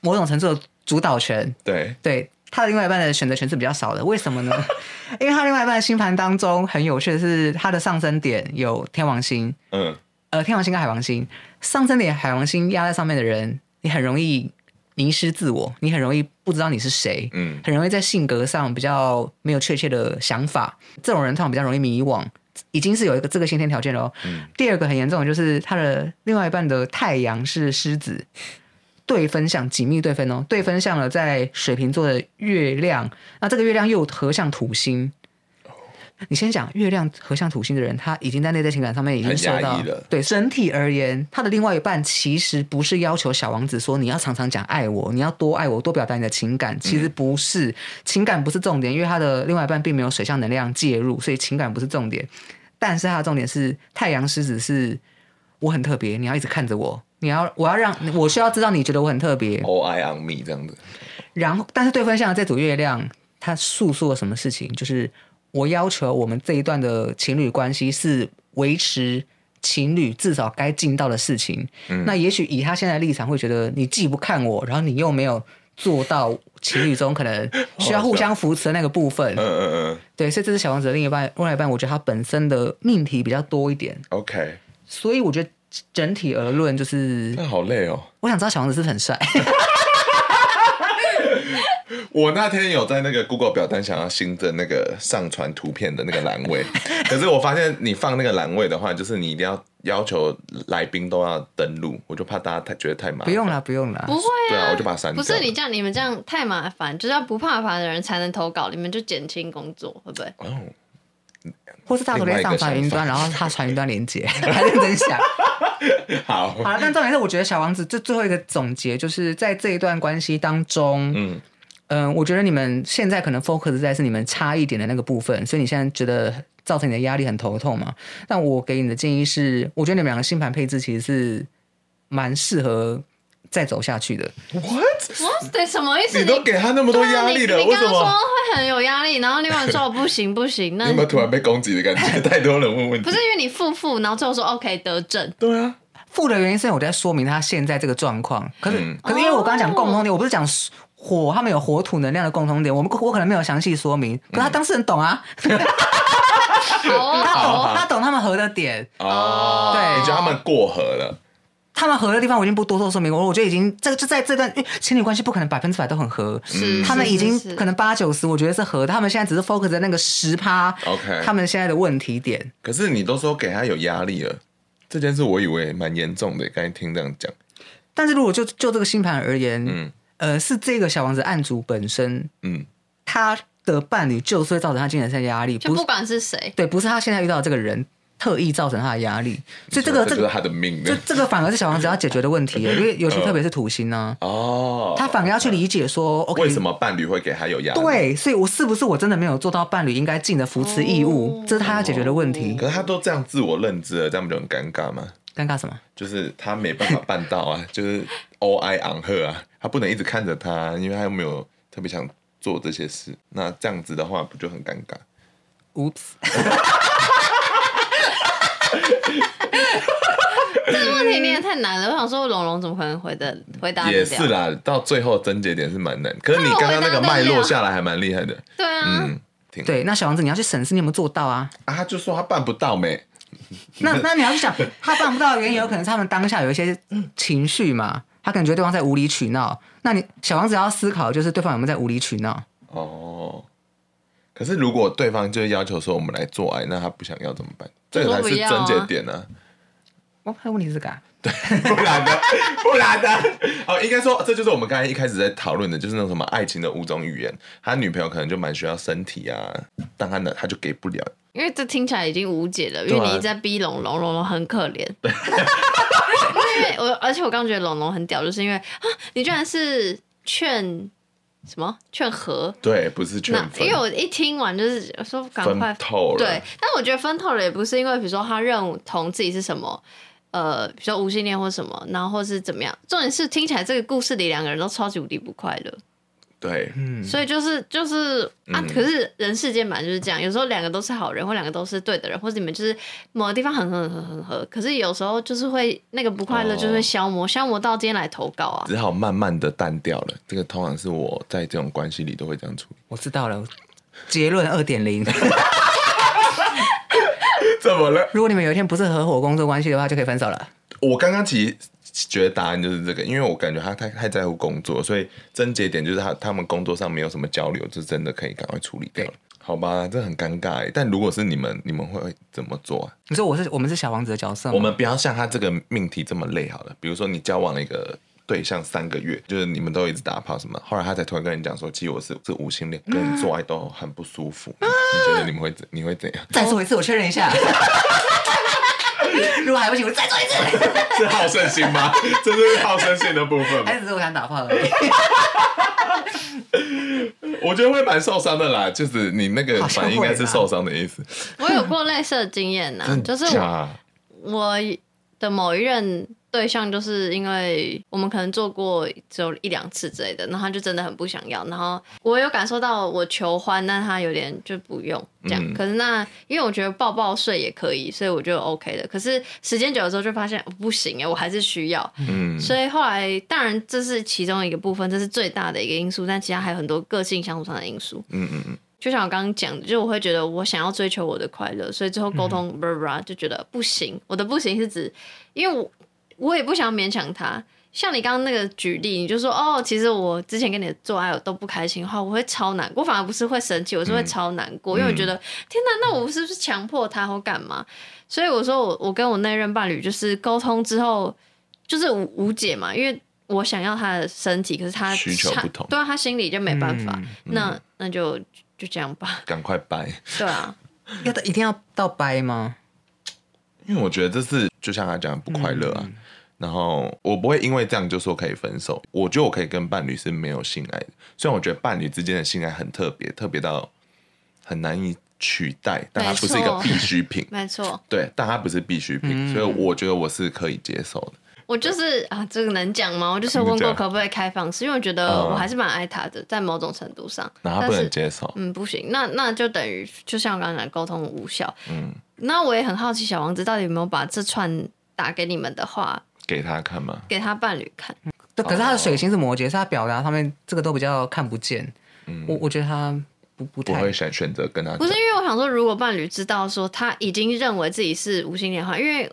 某种程度的主导权。对对，他的另外一半的选择权是比较少的。为什么呢？因为他另外一半的星盘当中很有趣的是，他的上升点有天王星，嗯，呃，天王星跟海王星，上升点海王星压在上面的人，你很容易。迷失自我，你很容易不知道你是谁，嗯，很容易在性格上比较没有确切的想法。这种人通常比较容易迷惘，已经是有一个这个先天条件了哦。嗯，第二个很严重的就是他的另外一半的太阳是狮子，对分相紧密对分哦，对分相了在水瓶座的月亮，那这个月亮又合向土星。你先讲月亮合向土星的人，他已经在内在情感上面已经受到对整体而言，他的另外一半其实不是要求小王子说，你要常常讲爱我，你要多爱我，多表达你的情感，其实不是、嗯、情感不是重点，因为他的另外一半并没有水象能量介入，所以情感不是重点。但是他的重点是太阳狮子是我很特别，你要一直看着我，你要我要让我需要知道你觉得我很特别，All eye on me 这样子。然后，但是对分相的这组月亮，他诉说了什么事情？就是。我要求我们这一段的情侣关系是维持情侣至少该尽到的事情。嗯、那也许以他现在的立场，会觉得你既不看我，然后你又没有做到情侣中可能需要互相扶持的那个部分。嗯嗯嗯。对，所以这是小王子的另一半，另外一半，我觉得他本身的命题比较多一点。OK。所以我觉得整体而论，就是那好累哦。我想知道小王子是不是很帅。我那天有在那个 Google 表单想要新增那个上传图片的那个栏位，可是我发现你放那个栏位的话，就是你一定要要求来宾都要登录，我就怕大家太觉得太麻烦。不用了，不用了，不会啊。对啊，我就把它删掉。不是你这样，你们这样太麻烦，就是要不怕烦的人才能投稿，你们就减轻工作，会不会？哦。或是他可以上传云端，然后他传云端连接，还认真想。好。好了，但重点是，我觉得小王子这最后一个总结，就是在这一段关系当中，嗯。嗯，我觉得你们现在可能 focus 在是你们差一点的那个部分，所以你现在觉得造成你的压力很头痛嘛？但我给你的建议是，我觉得你们两个星盘配置其实是蛮适合再走下去的。What？对，什么意思？你都给他那么多压力了，你刚刚说会很有压力，然后另外说不行不行，那你有没有突然被攻击的感觉？太多人问问题，不是因为你负负，然后最后说 OK 得正。对啊，负的原因是我在说明他现在这个状况。可是，嗯、可是因为我刚刚讲共通点，我不是讲。火，他们有火土能量的共通点，我们我可能没有详细说明，可是他当事人懂啊，他懂，他懂他们合的点哦，对，你觉得他们过河了？他们合的地方我已经不多做说明，我我觉得已经这个就在这段情侣关系不可能百分之百都很合，是他们已经可能八九十，我觉得是合，他们现在只是 focus 在那个十趴，OK，他们现在的问题点。可是你都说给他有压力了，这件事我以为蛮严重的，刚才听这样讲，但是如果就就这个星盘而言，嗯。呃，是这个小王子案主本身，嗯，他的伴侣就是会造成他精神上的压力，就不管是谁，对，不是他现在遇到的这个人特意造成他的压力，所以这个这个他的命，就这个反而是小王子要解决的问题，因为尤其特别是土星呢，哦，他反而要去理解说，为什么伴侣会给他有压力？对，所以我是不是我真的没有做到伴侣应该尽的扶持义务？这是他要解决的问题。可是他都这样自我认知了，这样不就很尴尬吗？尴尬什么？就是他没办法办到啊，就是 all eye on her 啊，他不能一直看着他，因为他又没有特别想做这些事。那这样子的话，不就很尴尬？Oops！这个问题你也太难了。我想说，龙龙怎么可能回的回答？也是啦，到最后症结点是蛮难。可是你刚刚那个脉络下来还蛮厉害的。对啊，嗯，对。那小王子，你要去审视你有没有做到啊？啊，他就说他办不到没。那那你要去想，他办不到的原因，有可能是他们当下有一些情绪嘛，他可能觉得对方在无理取闹。那你小王子要思考，就是对方有没有在无理取闹？哦。可是如果对方就要求说我们来做爱，那他不想要怎么办？这个才是症结点呢、啊。我还问题是干？对，不然的，不然的。哦，应该说这就是我们刚才一开始在讨论的，就是那种什么爱情的五种语言。他女朋友可能就蛮需要身体啊，但他呢，他就给不了。因为这听起来已经无解了，因为你一直在逼龙龙，龙龙很可怜。因为我而且我刚觉得龙龙很屌，就是因为啊，你居然是劝。什么劝和？对，不是劝。因为我一听完就是说赶快透了。对，但我觉得分透了也不是因为，比如说他认同自己是什么，呃，比如说无性恋或什么，然后或是怎么样。重点是听起来这个故事里两个人都超级无敌不快乐。对，嗯，所以就是就是啊，嗯、可是人世间本来就是这样，有时候两个都是好人，或两个都是对的人，或者你们就是某个地方很很很很合，可是有时候就是会那个不快乐就是会消磨，哦、消磨到今天来投稿啊，只好慢慢的淡掉了。这个通常是我在这种关系里都会这样处理。我知道了，结论二点零，怎么了？如果你们有一天不是合伙工作关系的话，就可以分手了。我刚刚其实。觉得答案就是这个，因为我感觉他太太在乎工作，所以症结点就是他他们工作上没有什么交流，就真的可以赶快处理掉了，好吧？这很尴尬。但如果是你们，你们会怎么做啊？你说我是我们是小王子的角色，我们不要像他这个命题这么累好了。比如说你交往了一个对象三个月，就是你们都一直打炮什么，后来他才突然跟你讲说，其实我是是无性恋，跟你做爱都很不舒服。啊、你觉得你们会怎你会怎样？再说一次，我确认一下。如果还不行，我再做一次。是好胜心吗？这是好胜心的部分吗？还是我想打炮而已？我觉得会蛮受伤的啦，就是你那个反应应该是受伤的意思。我有过类似的经验呐，就是我，我的某一任。对象就是因为我们可能做过只有一两次之类的，然后他就真的很不想要。然后我有感受到我求欢，但他有点就不用这样。嗯、可是那因为我觉得抱抱睡也可以，所以我就 OK 的。可是时间久了之后就发现不行哎，我还是需要。嗯，所以后来当然这是其中一个部分，这是最大的一个因素，但其他还有很多个性相处上的因素。嗯嗯嗯，就像我刚刚讲的，就我会觉得我想要追求我的快乐，所以最后沟通不不就觉得不行。我的不行是指因为我。我也不想勉强他，像你刚刚那个举例，你就说哦，其实我之前跟你做爱我都不开心的话，我会超难过。我反而不是会生气，我是会超难过，嗯、因为我觉得天哪，那我是不是强迫他或干嘛？所以我说我我跟我那任伴侣就是沟通之后就是无无解嘛，因为我想要他的身体，可是他需求不同，对啊，他心里就没办法，那那就就这样吧，赶快掰。对啊，要一定要到掰吗？因为我觉得这是就像他讲不快乐啊。嗯然后我不会因为这样就说可以分手。我觉得我可以跟伴侣是没有性爱的，虽然我觉得伴侣之间的性爱很特别，特别到很难以取代，但它不是一个必需品。没错，对，但它不是必需品，嗯、所以我觉得我是可以接受的。我就是啊，这个能讲吗？我就是问过可不可以开放式，因为我觉得我还是蛮爱他的，在某种程度上。那他不能接受？嗯，不行。那那就等于就像我刚才沟通无效。嗯，那我也很好奇，小王子到底有没有把这串打给你们的话？给他看吗？给他伴侣看。对，可是他的水星是摩羯，是他表达他们这个都比较看不见。嗯，我我觉得他不不太会选选择跟他。不是因为我想说，如果伴侣知道说他已经认为自己是无性恋的话，因为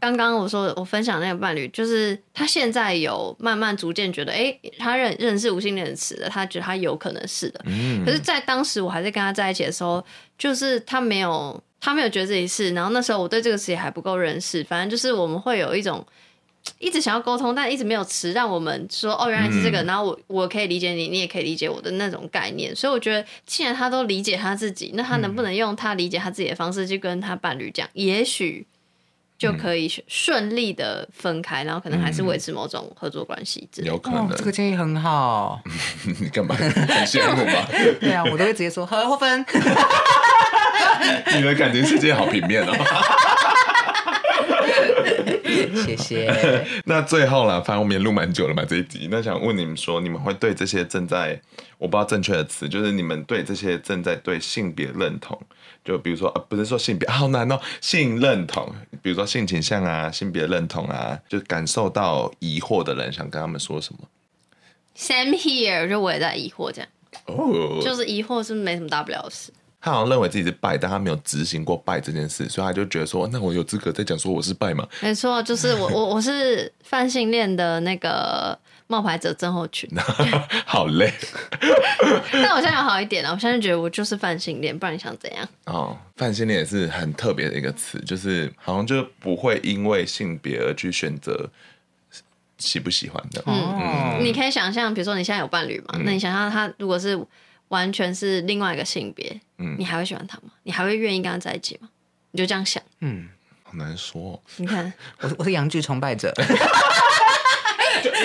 刚刚我说我分享那个伴侣，就是他现在有慢慢逐渐觉得，哎，他认认识无性恋的词的，他觉得他有可能是的。嗯。可是，在当时我还在跟他在一起的时候，就是他没有他没有觉得自己是，然后那时候我对这个词也还不够认识，反正就是我们会有一种。一直想要沟通，但一直没有词让我们说哦，原来是这个。嗯、然后我我可以理解你，你也可以理解我的那种概念。所以我觉得，既然他都理解他自己，那他能不能用他理解他自己的方式去跟他伴侣讲？嗯、也许就可以顺利的分开，然后可能还是维持某种合作关系。有可能、哦，这个建议很好。你干嘛？很羡慕吗？对啊，我都会直接说合或分。你的感情世界好平面哦。谢谢。那最后了，反正我们也录蛮久了嘛，这一集。那想问你们说，你们会对这些正在，我不知道正确的词，就是你们对这些正在对性别认同，就比如说，啊、不是说性别，好难哦，性认同，比如说性倾向啊，性别认同啊，就感受到疑惑的人，想跟他们说什么？Same here，就我也在疑惑这样。哦，oh. 就是疑惑是没什么大不了的事。他好像认为自己是拜，但他没有执行过拜这件事，所以他就觉得说，那我有资格再讲说我是拜吗？没错，就是我我我是泛性恋的那个冒牌者症候群，好累。但我现在有好一点了，我现在觉得我就是泛性恋，不然你想怎样？哦，泛性恋也是很特别的一个词，就是好像就不会因为性别而去选择喜不喜欢的。嗯，嗯，你可以想象，比如说你现在有伴侣嘛，嗯、那你想象他如果是。完全是另外一个性别，嗯，你还会喜欢他吗？你还会愿意跟他在一起吗？你就这样想，嗯，好难说。你看，我我是阳具崇拜者。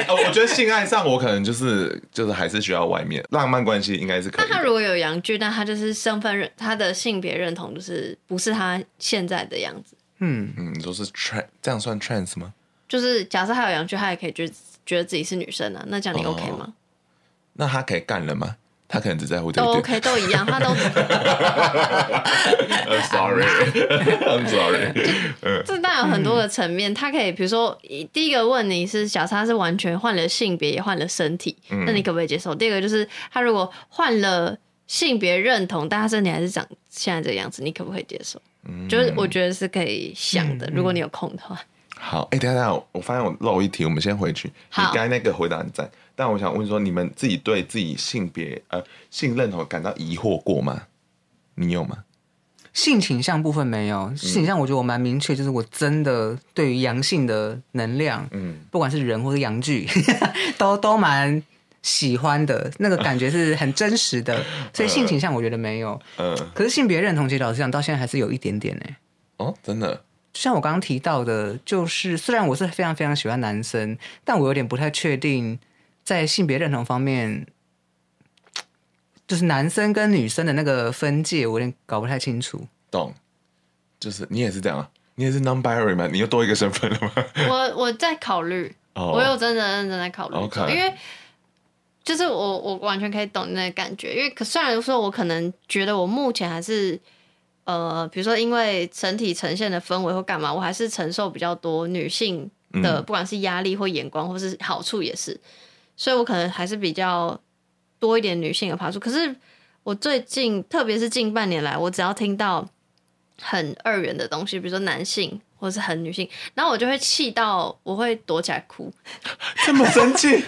我觉得性爱上，我可能就是就是还是需要外面浪漫关系，应该是可以。那他如果有阳具，但他就是身份认他的性别认同就是不是他现在的样子。嗯嗯，你说是 trans，这样算 trans 吗？就是假设他有阳具，他也可以觉得觉得自己是女生啊，那这样你 OK 吗？哦、那他可以干了吗？他可能只在乎这都 OK，都一样，他都。I'm sorry，I'm sorry。这当然有很多个层面，他可以，比如说，第一个问你是，假设他是完全换了性别，也换了身体，那你可不可以接受？第二个就是，他如果换了性别认同，但他身体还是长现在这个样子，你可不可以接受？就是我觉得是可以想的，如果你有空的话。好，哎，等下等下，我发现我漏一题，我们先回去。你刚才那个回答很赞。但我想问说，你们自己对自己性别呃性认同感到疑惑过吗？你有吗？性倾向部分没有，性倾向我觉得我蛮明确，就是我真的对于阳性的能量，嗯，不管是人或是阳具，都都蛮喜欢的，那个感觉是很真实的，所以性倾向我觉得没有，嗯，可是性别认同其实老实讲到现在还是有一点点呢。哦，真的，像我刚刚提到的，就是虽然我是非常非常喜欢男生，但我有点不太确定。在性别认同方面，就是男生跟女生的那个分界，我有点搞不太清楚。懂，就是你也是这样啊？你也是 non-binary 吗？你又多一个身份了吗？我我在考虑，oh, 我有真的认真在考虑，okay. 因为就是我我完全可以懂那个感觉，因为可虽然说我可能觉得我目前还是呃，比如说因为整体呈现的氛围或干嘛，我还是承受比较多女性的，不管是压力或眼光，或是好处也是。所以我可能还是比较多一点女性的爬树，可是我最近，特别是近半年来，我只要听到很二元的东西，比如说男性或是很女性，然后我就会气到我会躲起来哭，这么生气，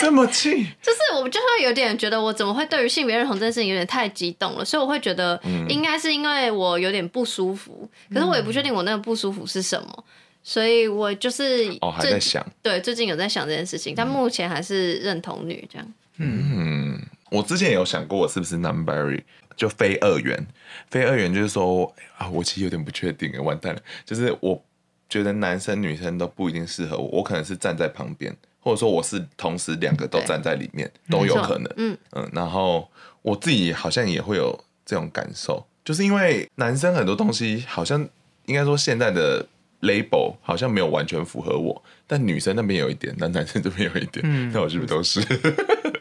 这么气，就是我就会有点觉得我怎么会对于性别认同这件事情有点太激动了，所以我会觉得应该是因为我有点不舒服，可是我也不确定我那个不舒服是什么。所以我就是哦，还在想，对，最近有在想这件事情，但目前还是认同女这样。嗯，我之前也有想过，我是不是 Numberry 就非二元，非二元就是说啊，我其实有点不确定，完蛋了，就是我觉得男生女生都不一定适合我，我可能是站在旁边，或者说我是同时两个都站在里面都有可能。嗯嗯，然后我自己好像也会有这种感受，就是因为男生很多东西好像应该说现在的。Label 好像没有完全符合我，但女生那边有一点，但男生这边有一点，嗯，那我是不是都是？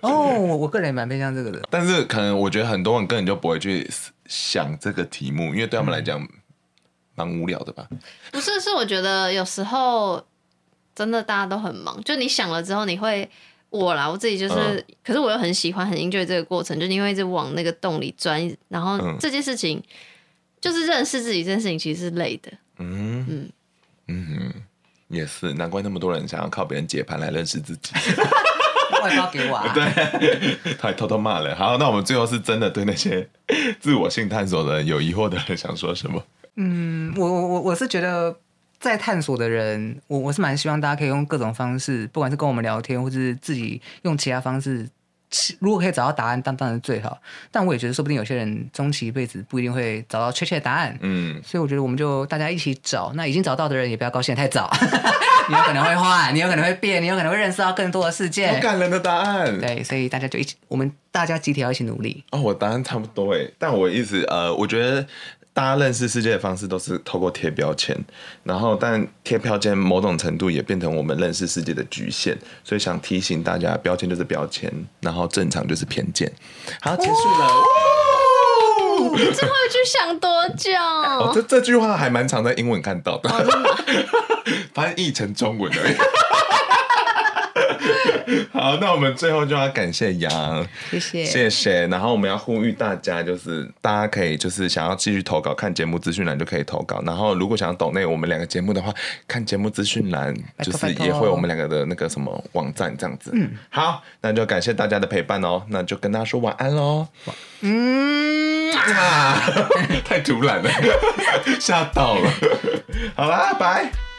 哦，我我个人也蛮偏向这个的，但是可能我觉得很多人根本就不会去想这个题目，因为对他们来讲蛮、嗯、无聊的吧？不是，是我觉得有时候真的大家都很忙，就你想了之后，你会我啦，我自己就是，嗯、可是我又很喜欢很 enjoy 这个过程，就你会一直往那个洞里钻，然后这件事情、嗯、就是认识自己这件事情其实是累的，嗯嗯。嗯，也是，难怪那么多人想要靠别人解盘来认识自己。外包给我啊？对，他还偷偷骂了。好，那我们最后是真的对那些自我性探索的人有疑惑的人想说什么？嗯，我我我是觉得在探索的人，我我是蛮希望大家可以用各种方式，不管是跟我们聊天，或是自己用其他方式。如果可以找到答案，当当然最好。但我也觉得，说不定有些人终其一辈子不一定会找到确切的答案。嗯，所以我觉得我们就大家一起找。那已经找到的人也不要高兴太早，你有可能会换，你有可能会变，你有可能会认识到更多的世界。好感人的答案。对，所以大家就一起，我们大家集体要一起努力。哦，我答案差不多诶，但我一直呃，我觉得。大家认识世界的方式都是透过贴标签，然后但贴标签某种程度也变成我们认识世界的局限，所以想提醒大家，标签就是标签，然后正常就是偏见。好，结束了。哦、你这话一句想多久？哦，这这句话还蛮常在英文看到的，翻 译成中文而已。好，那我们最后就要感谢杨，谢谢，谢谢。然后我们要呼吁大家，就是大家可以就是想要继续投稿，看节目资讯栏就可以投稿。然后如果想要懂内我们两个节目的话，看节目资讯栏就是也会有我们两个的那个什么网站这样子。嗯，好，那就感谢大家的陪伴哦。那就跟大家说晚安喽。嗯啊，太突然了，吓到了。好啦，拜。